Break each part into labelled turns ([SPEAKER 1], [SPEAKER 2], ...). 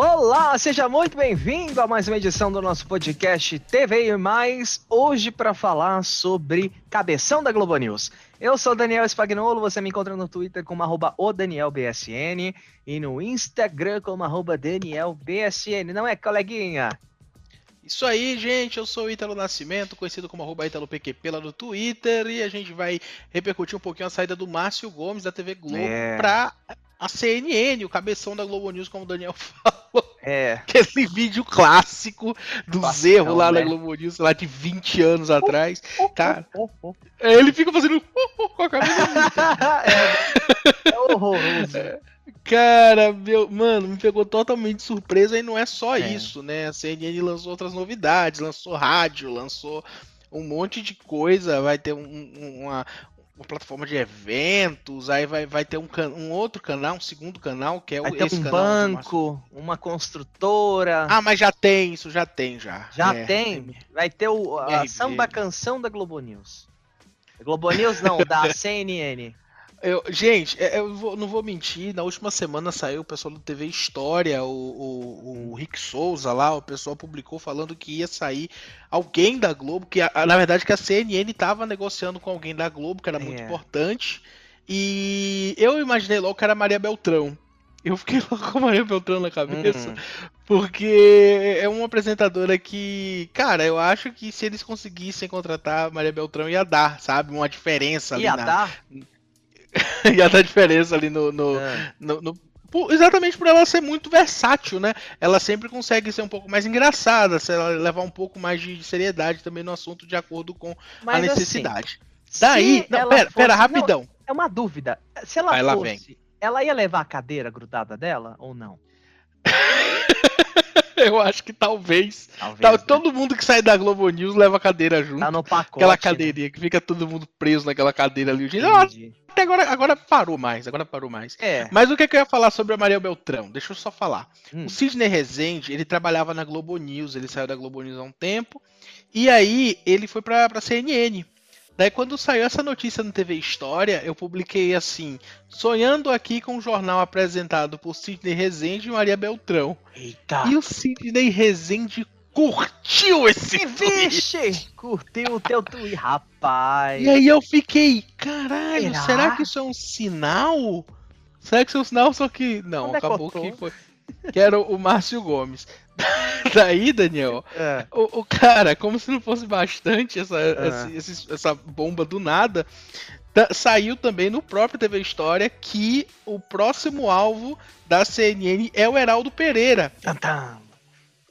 [SPEAKER 1] Olá, seja muito bem-vindo a mais uma edição do nosso podcast TV e Mais, hoje para falar sobre cabeção da Globo News. Eu sou Daniel Spagnolo, você me encontra no Twitter como arroba ODanielBSN e no Instagram como arroba DanielBSN, não é, coleguinha?
[SPEAKER 2] Isso aí, gente, eu sou o Ítalo Nascimento, conhecido como arroba ItaloPQP lá no Twitter, e a gente vai repercutir um pouquinho a saída do Márcio Gomes da TV Globo é. pra a CNN, o cabeção da Globo News, como o Daniel falou. É. Aquele vídeo clássico dos erros lá né? na Globo News, lá de 20 anos atrás. Cara, ele fica fazendo com a cabeça. é, é horroroso. Cara, meu, mano, me pegou totalmente surpresa e não é só é. isso, né? A CNN lançou outras novidades, lançou rádio, lançou um monte de coisa, vai ter um, uma, uma plataforma de eventos, aí vai, vai ter um, um outro canal, um segundo canal, que é
[SPEAKER 1] vai o ter um banco, uma construtora.
[SPEAKER 2] Ah, mas já tem, isso já tem já.
[SPEAKER 1] Já é, tem? Vai ter o, a samba canção da Globo News. Globo News não, da CNN.
[SPEAKER 2] Eu, gente, é, eu vou, não vou mentir, na última semana saiu o pessoal do TV História, o, o, o, Rick Souza lá, o pessoal publicou falando que ia sair alguém da Globo, que a, na verdade que a CNN estava negociando com alguém da Globo, que era muito é. importante, e eu imaginei logo que era Maria Beltrão. Eu fiquei logo com a Maria Beltrão na cabeça, uhum. porque é uma apresentadora que, cara, eu acho que se eles conseguissem contratar a Maria Beltrão ia dar, sabe, uma diferença
[SPEAKER 1] ia na... dar?
[SPEAKER 2] ia dar diferença ali no, no, é. no, no por, exatamente por ela ser muito versátil, né? Ela sempre consegue ser um pouco mais engraçada, se ela levar um pouco mais de seriedade também no assunto de acordo com Mas, a assim, necessidade.
[SPEAKER 1] Assim, Daí, não, pera, fosse, pera, rapidão. Não, é uma dúvida. Se ela Aí fosse, ela ia levar a cadeira grudada dela ou não?
[SPEAKER 2] Eu acho que talvez. talvez né? Todo mundo que sai da Globo News leva a cadeira junto.
[SPEAKER 1] Tá no pacote.
[SPEAKER 2] Aquela né? cadeirinha né? que fica todo mundo preso naquela cadeira ali. Até agora, agora parou mais, agora parou mais. É. Mas o que, é que, eu ia falar sobre a Maria Beltrão? Deixa eu só falar. Hum. O Sidney Rezende, ele trabalhava na Globo News, ele saiu da Globo News há um tempo. E aí ele foi pra, pra CNN. Daí quando saiu essa notícia no TV História, eu publiquei assim, sonhando aqui com um jornal apresentado por Sidney Rezende e Maria Beltrão. Eita. E o Sidney Rezende curtiu esse
[SPEAKER 1] Vixe, curtiu o teu tweet, rapaz.
[SPEAKER 2] E aí eu fiquei, caralho, será, será que isso é um sinal? Será que isso é um sinal? Só que não, Onde é acabou que foi. Que era o Márcio Gomes. Daí, Daniel, é. o, o, cara, como se não fosse bastante essa, é. essa, essa bomba do nada, saiu também no próprio TV História que o próximo alvo da CNN é o Heraldo Pereira. Tantam.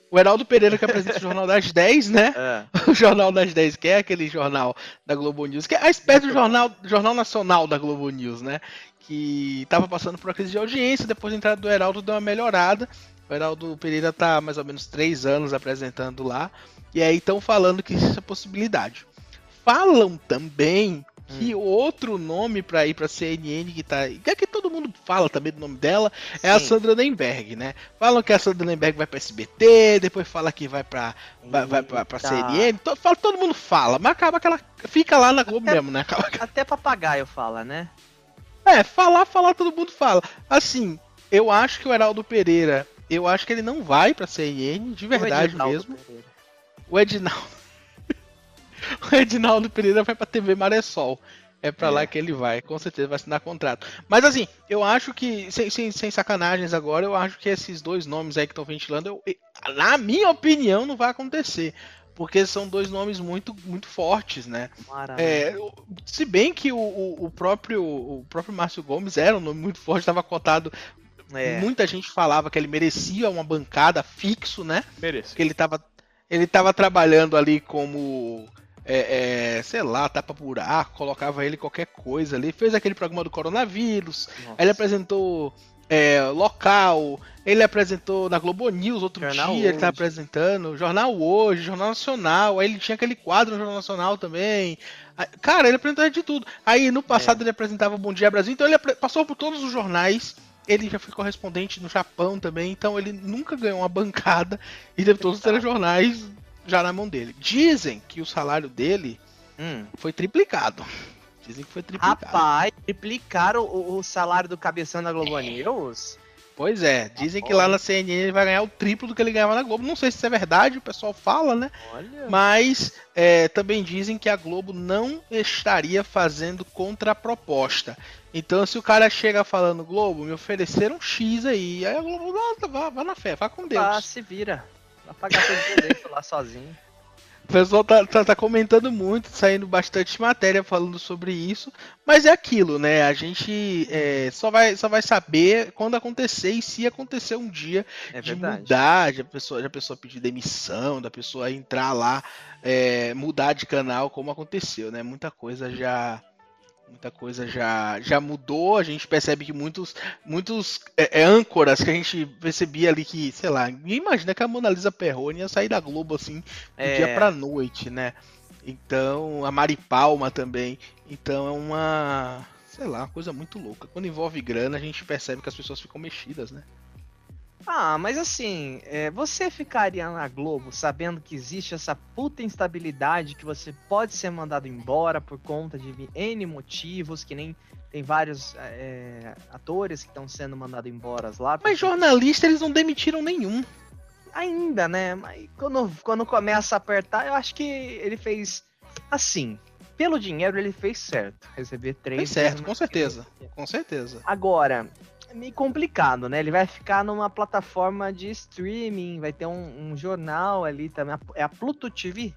[SPEAKER 2] O Heraldo Pereira que apresenta o Jornal das 10, né? É. O Jornal das 10, que é aquele jornal da Globo News, que é a espécie do jornal, jornal nacional da Globo News, né? Que estava passando por uma crise de audiência, depois da entrada do Heraldo deu uma melhorada. O Heraldo Pereira está mais ou menos três anos apresentando lá. E aí estão falando que isso é possibilidade. Falam também que hum. outro nome para ir para CNN que tá, que é que todo mundo fala também do nome dela, é Sim. a Sandra Nemberg, né? Falam que a Sandra Nemberg vai para SBT, depois fala que vai para vai, vai para CNN, to, fala, todo mundo fala, mas acaba que ela fica lá na Globo até, mesmo, né? Acaba...
[SPEAKER 1] Até papagaio fala, né?
[SPEAKER 2] É, falar, falar todo mundo fala. Assim, eu acho que o Heraldo Pereira eu acho que ele não vai pra CNN, de verdade o mesmo. Pereira. O Edinaldo. o Edinaldo Pereira vai pra TV Maressol. É pra é. lá que ele vai, com certeza vai assinar contrato. Mas assim, eu acho que, sem, sem, sem sacanagens agora, eu acho que esses dois nomes aí que estão ventilando, eu, na minha opinião, não vai acontecer porque são dois nomes muito, muito fortes, né? É, se bem que o, o, o, próprio o próprio Márcio Gomes era um nome muito forte, estava cotado é. Muita gente falava que ele merecia uma bancada fixo, né? Merece. Que ele estava ele tava trabalhando ali como é, é, sei lá, tapa buraco, colocava ele qualquer coisa ali. Fez aquele programa do coronavírus, ele apresentou é, local, ele apresentou na Globo News outro Jornal dia, hoje. ele tá apresentando, Jornal Hoje, Jornal Nacional, aí ele tinha aquele quadro no Jornal Nacional também. Cara, ele apresentou de tudo. Aí no passado é. ele apresentava Bom Dia Brasil, então ele passou por todos os jornais ele já foi correspondente no Japão também, então ele nunca ganhou uma bancada e teve todos os telejornais já na mão dele. Dizem que o salário dele hum. foi triplicado. Dizem que foi triplicado.
[SPEAKER 1] Rapaz, triplicaram o, o salário do cabeção da Globo News?
[SPEAKER 2] Pois é, dizem que lá na CNN ele vai ganhar o triplo do que ele ganhava na Globo. Não sei se isso é verdade, o pessoal fala, né? Olha. Mas é, também dizem que a Globo não estaria fazendo contraproposta. Então, se o cara chega falando, Globo, me ofereceram X aí, aí a Globo, não, vá, vá na fé, vá com Deus. Ah,
[SPEAKER 1] se vira. Vai pagar seu direito lá sozinho.
[SPEAKER 2] O pessoal tá, tá, tá, comentando muito, saindo bastante matéria falando sobre isso, mas é aquilo, né? A gente é, só, vai, só vai saber quando acontecer e se acontecer um dia é de mudar, de a, pessoa, de a pessoa pedir demissão, da pessoa entrar lá, é, mudar de canal, como aconteceu, né? Muita coisa já muita coisa já, já mudou. A gente percebe que muitos, muitos é, é, âncoras que a gente percebia ali que, sei lá, ninguém imagina que a Mona Lisa Perrone ia sair da Globo assim do é. dia pra noite, né? Então, a Mari Palma também. Então é uma, sei lá, uma coisa muito louca. Quando envolve grana, a gente percebe que as pessoas ficam mexidas, né?
[SPEAKER 1] Ah, mas assim, é, você ficaria na Globo sabendo que existe essa puta instabilidade que você pode ser mandado embora por conta de N motivos, que nem tem vários é, atores que estão sendo mandados embora lá.
[SPEAKER 2] Mas jornalista eles não demitiram nenhum.
[SPEAKER 1] Ainda, né? Mas quando, quando começa a apertar, eu acho que ele fez assim. Pelo dinheiro ele fez certo. Receber três. Fez
[SPEAKER 2] certo, com certeza. Com certeza.
[SPEAKER 1] Agora, meio complicado, né? Ele vai ficar numa plataforma de streaming, vai ter um, um jornal ali também. É a Pluto TV?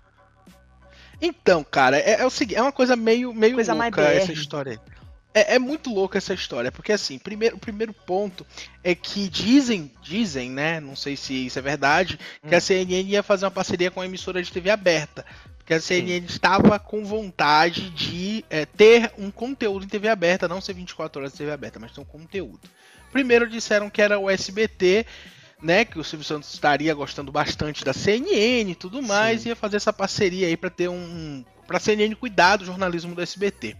[SPEAKER 2] Então, cara, é, é, o seguinte, é uma coisa meio, meio coisa louca essa história. É, é, muito louca essa história, porque assim, primeiro, o primeiro ponto é que dizem, dizem, né? Não sei se isso é verdade, que a hum. CNN ia fazer uma parceria com a emissora de TV aberta. Porque a CNN Sim. estava com vontade de é, ter um conteúdo em TV aberta, não ser 24 horas de TV aberta, mas ter um conteúdo. Primeiro disseram que era o SBT, né? Que o Silvio Santos estaria gostando bastante da CNN e tudo mais, Sim. ia fazer essa parceria aí para ter um. para a CNN cuidar do jornalismo do SBT.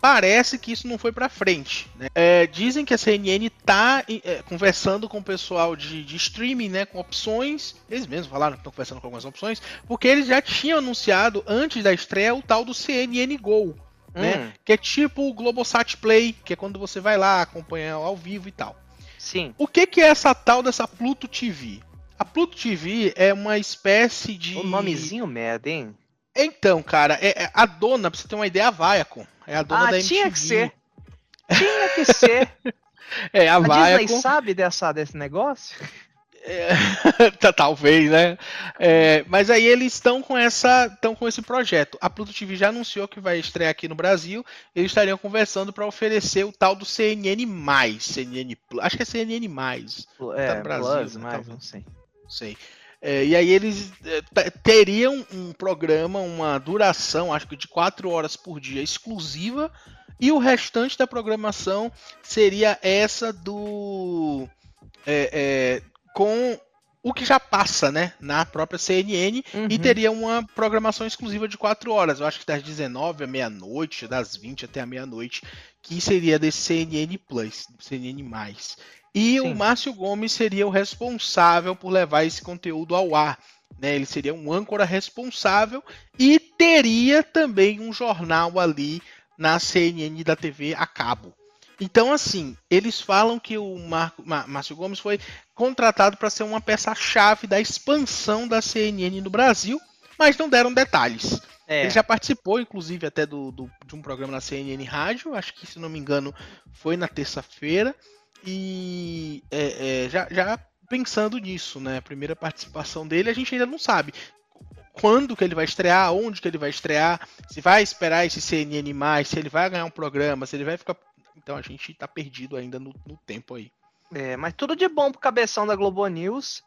[SPEAKER 2] Parece que isso não foi para frente. Né? É, dizem que a CNN está é, conversando com o pessoal de, de, streaming, né, com opções. Eles mesmos falaram que estão conversando com algumas opções, porque eles já tinham anunciado antes da estreia o tal do CNN Go, né? Hum. Né? Que é tipo o Globosat Play, que é quando você vai lá acompanhar ao vivo e tal.
[SPEAKER 1] Sim.
[SPEAKER 2] O que, que é essa tal dessa Pluto TV? A Pluto TV é uma espécie de.
[SPEAKER 1] O nomezinho merda, hein?
[SPEAKER 2] Então, cara, é, é, a dona, pra você ter uma ideia, a Viacom. É a dona ah, da MTV.
[SPEAKER 1] tinha que ser. Tinha que ser.
[SPEAKER 2] é, a, a.
[SPEAKER 1] Disney sabe dessa, desse negócio?
[SPEAKER 2] É, tá, talvez, né? É, mas aí eles estão com essa, estão com esse projeto. A Pluto TV já anunciou que vai estrear aqui no Brasil. Eles estariam conversando para oferecer o tal do CNN CNN Plus. Acho que é CNN
[SPEAKER 1] É, tá Brasil, Plus, né? mais, não sei.
[SPEAKER 2] Sei. É, e aí eles é, teriam um programa, uma duração, acho que de 4 horas por dia exclusiva, e o restante da programação seria essa do é, é com o que já passa, né, na própria CNN uhum. e teria uma programação exclusiva de 4 horas, eu acho que das 19 à meia-noite, das 20 até a meia-noite, que seria desse CNN Plus, CNN+. E Sim. o Márcio Gomes seria o responsável por levar esse conteúdo ao ar. Né? Ele seria um âncora responsável e teria também um jornal ali na CNN da TV a cabo. Então, assim, eles falam que o Marco, Márcio Gomes foi contratado para ser uma peça-chave da expansão da CNN no Brasil, mas não deram detalhes. É. Ele já participou, inclusive, até do, do, de um programa na CNN Rádio, acho que, se não me engano, foi na terça-feira. E é, é, já, já pensando nisso, né? A primeira participação dele, a gente ainda não sabe quando que ele vai estrear, onde que ele vai estrear, se vai esperar esse CNN mais, se ele vai ganhar um programa, se ele vai ficar então a gente tá perdido ainda no, no tempo aí.
[SPEAKER 1] É, mas tudo de bom pro cabeção da Globo News.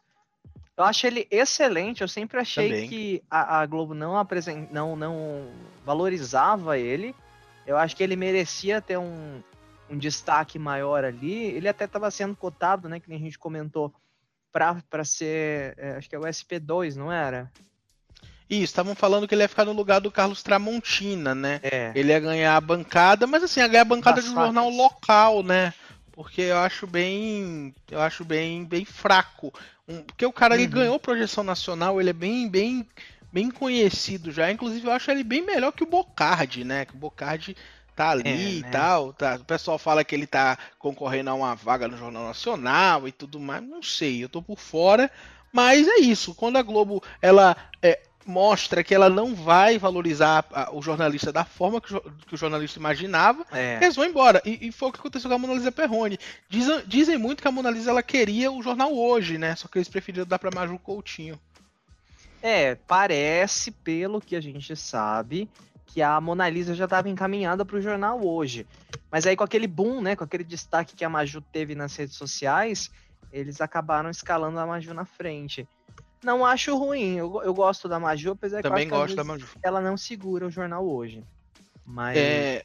[SPEAKER 1] Eu acho ele excelente. Eu sempre achei Também. que a, a, Globo não, apresent... não, não valorizava ele. Eu acho que ele merecia ter um, um destaque maior ali. Ele até estava sendo cotado, né? Que nem a gente comentou, para ser. É, acho que é o SP2, não era?
[SPEAKER 2] Isso, estavam falando que ele ia ficar no lugar do Carlos Tramontina, né? É. Ele ia ganhar a bancada, mas assim, ia ganhar a bancada das de um facas. jornal local, né? Porque eu acho bem. Eu acho bem, bem fraco. Um, porque o cara uhum. ele ganhou projeção nacional, ele é bem, bem, bem conhecido já. Inclusive, eu acho ele bem melhor que o Bocardi, né? Que o Bocardi tá ali é, e né? tal. Tá, o pessoal fala que ele tá concorrendo a uma vaga no Jornal Nacional e tudo mais. Não sei, eu tô por fora. Mas é isso. Quando a Globo ela é, mostra que ela não vai valorizar a, o jornalista da forma que o, que o jornalista imaginava, é. eles vão embora. E, e, foi o que aconteceu com a Mona Lisa Perrone. Dizem, dizem muito que a Mona Lisa ela queria o jornal hoje, né? Só que eles preferiram dar para Maju Coutinho.
[SPEAKER 1] É, parece, pelo que a gente sabe, que a Mona Lisa já estava encaminhada para o jornal hoje. Mas aí com aquele boom, né, com aquele destaque que a Maju teve nas redes sociais, eles acabaram escalando a Maju na frente. Não acho ruim, eu, eu gosto da Maju, apesar
[SPEAKER 2] Também que, gosto da Maju.
[SPEAKER 1] ela não segura o jornal hoje. Mas é...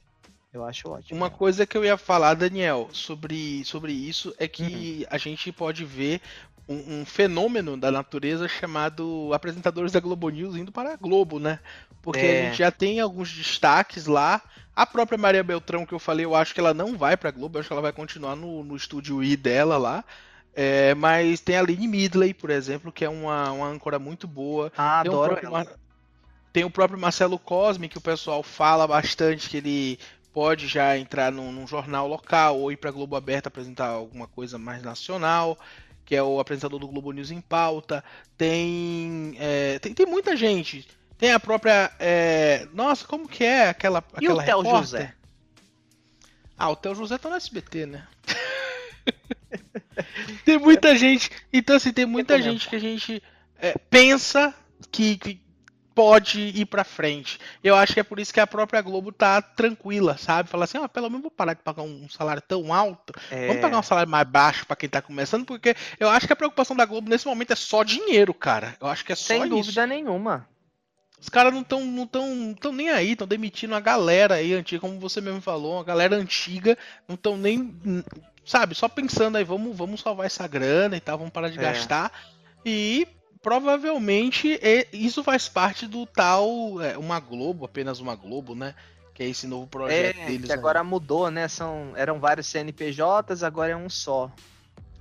[SPEAKER 1] eu acho ótimo.
[SPEAKER 2] Uma coisa que eu ia falar, Daniel, sobre, sobre isso é que uhum. a gente pode ver um, um, fenômeno da natureza chamado apresentadores da Globo News indo para a Globo, né? Porque é. a gente já tem alguns destaques lá. A própria Maria Beltrão, que eu falei, eu acho que ela não vai para a Globo, eu acho que ela vai continuar no, no estúdio I dela lá. É, mas tem a Lynn Midley, por exemplo, que é uma, uma âncora muito boa.
[SPEAKER 1] Ah,
[SPEAKER 2] tem
[SPEAKER 1] adoro
[SPEAKER 2] o próprio, Tem o próprio Marcelo Cosme, que o pessoal fala bastante que ele pode já entrar num, num jornal local ou ir para Globo Aberta apresentar alguma coisa mais nacional, que é o apresentador do Globo News em pauta. Tem, é, tem, tem muita gente. Tem a própria. É... Nossa, como que é aquela.
[SPEAKER 1] E
[SPEAKER 2] aquela
[SPEAKER 1] o Theo José?
[SPEAKER 2] Ah, o Theo José tá no SBT, né? tem muita gente. Então, assim, tem muita gente que a gente é, pensa que, que, pode ir pra frente. Eu acho que é por isso que a própria Globo tá tranquila, sabe? Fala assim, ah, pelo menos vou parar de pagar um salário tão alto. É... Vamos pagar um salário mais baixo para quem tá começando, porque eu acho que a preocupação da Globo nesse momento é só dinheiro, cara. Eu acho que é só
[SPEAKER 1] Sem
[SPEAKER 2] isso.
[SPEAKER 1] Sem dúvida nenhuma.
[SPEAKER 2] Os caras não estão não tão, tão nem aí, estão demitindo a galera aí antiga, como você mesmo falou, a galera antiga, não estão nem sabe, só pensando aí, vamos, vamos salvar essa grana e tal, vamos parar de é. gastar. E provavelmente isso faz parte do tal é, uma Globo, apenas uma Globo, né? Que é esse novo projeto
[SPEAKER 1] é,
[SPEAKER 2] deles.
[SPEAKER 1] Que agora mudou, né? São, eram vários CNPJs, agora é um só.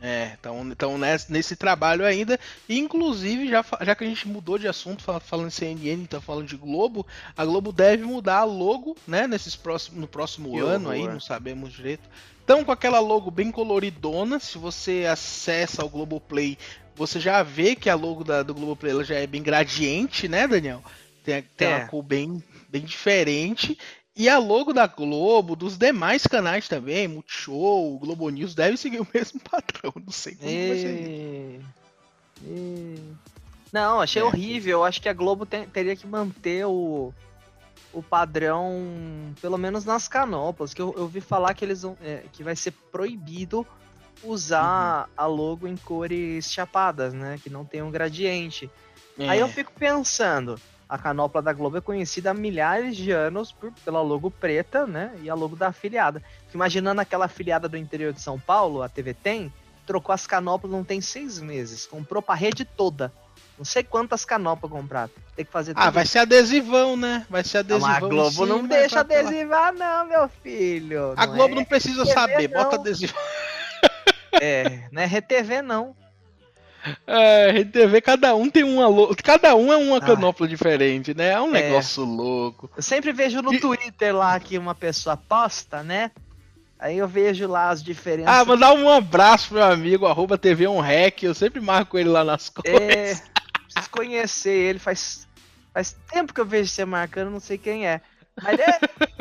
[SPEAKER 2] É, então, então nesse, nesse trabalho ainda, inclusive, já, já que a gente mudou de assunto, falando em CNN, tá falando de Globo, a Globo deve mudar a logo, né, nesses próximos, no próximo que ano horror. aí, não sabemos direito. Então, com aquela logo bem coloridona, se você acessa o Globoplay, você já vê que a logo da, do Globoplay ela já é bem gradiente, né, Daniel? Tem, tem é. uma cor bem, bem diferente. E a logo da Globo, dos demais canais também, Multishow, Globo News, deve seguir o mesmo padrão. Não sei como e... vai ser.
[SPEAKER 1] E... Não, achei é. horrível. Acho que a Globo tem, teria que manter o, o padrão, pelo menos nas canoplas, que eu, eu ouvi falar que eles vão, é, que vai ser proibido usar uhum. a logo em cores chapadas, né? Que não tem um gradiente. É. Aí eu fico pensando, a canopla da Globo é conhecida há milhares de anos por, pela logo preta, né? E a logo da afiliada. Imaginando aquela afiliada do interior de São Paulo, a TV Tem, trocou as canoplas não tem seis meses, comprou pra rede toda. Não sei quantas canopas comprar. Tem que fazer
[SPEAKER 2] Ah, vai ser adesivão, né? Vai ser adesivão. Mas
[SPEAKER 1] a Globo não deixa adesivar, não, meu filho.
[SPEAKER 2] A não Globo é não precisa saber, não. bota adesivão.
[SPEAKER 1] É, não é RTV, não.
[SPEAKER 2] É, RTV, cada um tem uma. Cada um é uma ah. canopla diferente, né? É um é. negócio louco.
[SPEAKER 1] Eu sempre vejo no e... Twitter lá que uma pessoa posta, né? Aí eu vejo lá as diferenças.
[SPEAKER 2] Ah, mandar um abraço pro meu amigo, arroba TV um Rec, eu sempre marco ele lá nas é, coisas. É,
[SPEAKER 1] preciso conhecer ele, faz, faz tempo que eu vejo você marcando, não sei quem é. Mas é.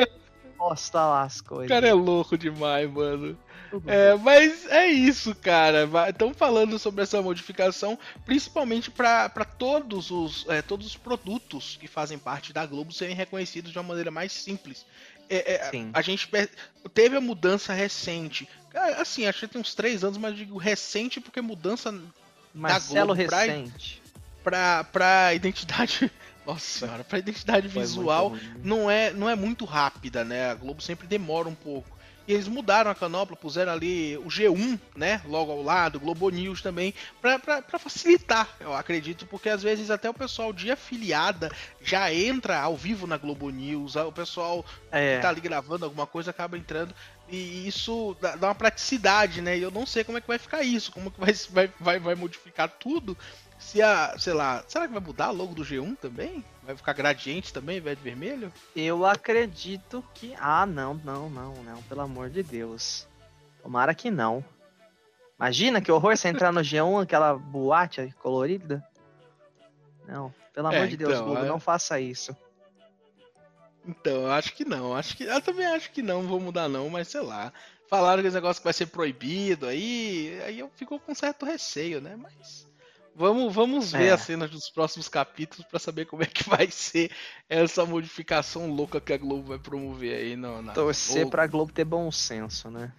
[SPEAKER 1] Posta lá as coisas.
[SPEAKER 2] O cara é louco demais, mano. É, mas é isso, cara. Estão falando sobre essa modificação, principalmente para todos os é, todos os produtos que fazem parte da Globo serem reconhecidos de uma maneira mais simples. É, é, a gente teve a mudança recente. Assim, acho que tem uns três anos, mas digo recente porque mudança
[SPEAKER 1] Marcelo da Globo recente.
[SPEAKER 2] Pra, pra, pra identidade. Nossa senhora, pra identidade Foi visual não é, não é muito rápida, né? A Globo sempre demora um pouco. E eles mudaram a canopla, puseram ali o G1, né? Logo ao lado, Globo News também, para facilitar, eu acredito, porque às vezes até o pessoal de afiliada já entra ao vivo na Globo News, o pessoal é. que tá ali gravando alguma coisa acaba entrando. E isso dá, uma praticidade, né? E eu não sei como é que vai ficar isso, como que vai, vai, vai modificar tudo. Se a, sei lá, será que vai mudar logo do G1 também? Vai ficar gradiente também, velho, vermelho?
[SPEAKER 1] Eu acredito que. Ah, não, não, não, não, pelo amor de Deus. Tomara que não. Imagina que horror você entrar no G1, aquela boate colorida. Não, pelo amor é, de Deus, então, Google, é... não faça isso.
[SPEAKER 2] Então, eu acho que não. Acho que, eu também acho que não, vou mudar não, mas sei lá. Falaram que esse negócio vai ser proibido, aí, aí eu fico com certo receio, né? Mas vamos, vamos ver é. as cenas dos próximos capítulos para saber como é que vai ser essa modificação louca que a Globo vai promover aí no,
[SPEAKER 1] na Torcer Globo. pra Globo ter bom senso, né?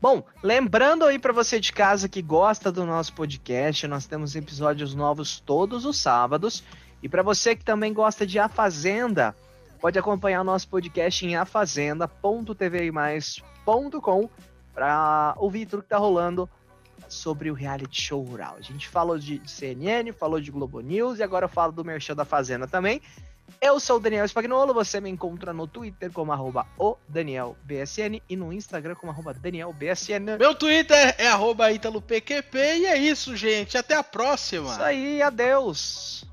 [SPEAKER 1] Bom, lembrando aí para você de casa que gosta do nosso podcast, nós temos episódios novos todos os sábados. E para você que também gosta de A Fazenda, pode acompanhar nosso podcast em afazenda.tvmais.com para ouvir tudo que tá rolando sobre o reality show rural. A gente falou de CNN, falou de Globo News e agora eu falo do Merchan da Fazenda também. Eu sou o Daniel Spagnolo, você me encontra no Twitter como arroba o DanielBSN e no Instagram como arroba DanielBSN.
[SPEAKER 2] Meu Twitter é arroba ItaloPQP e é isso, gente. Até a próxima.
[SPEAKER 1] Isso aí, adeus.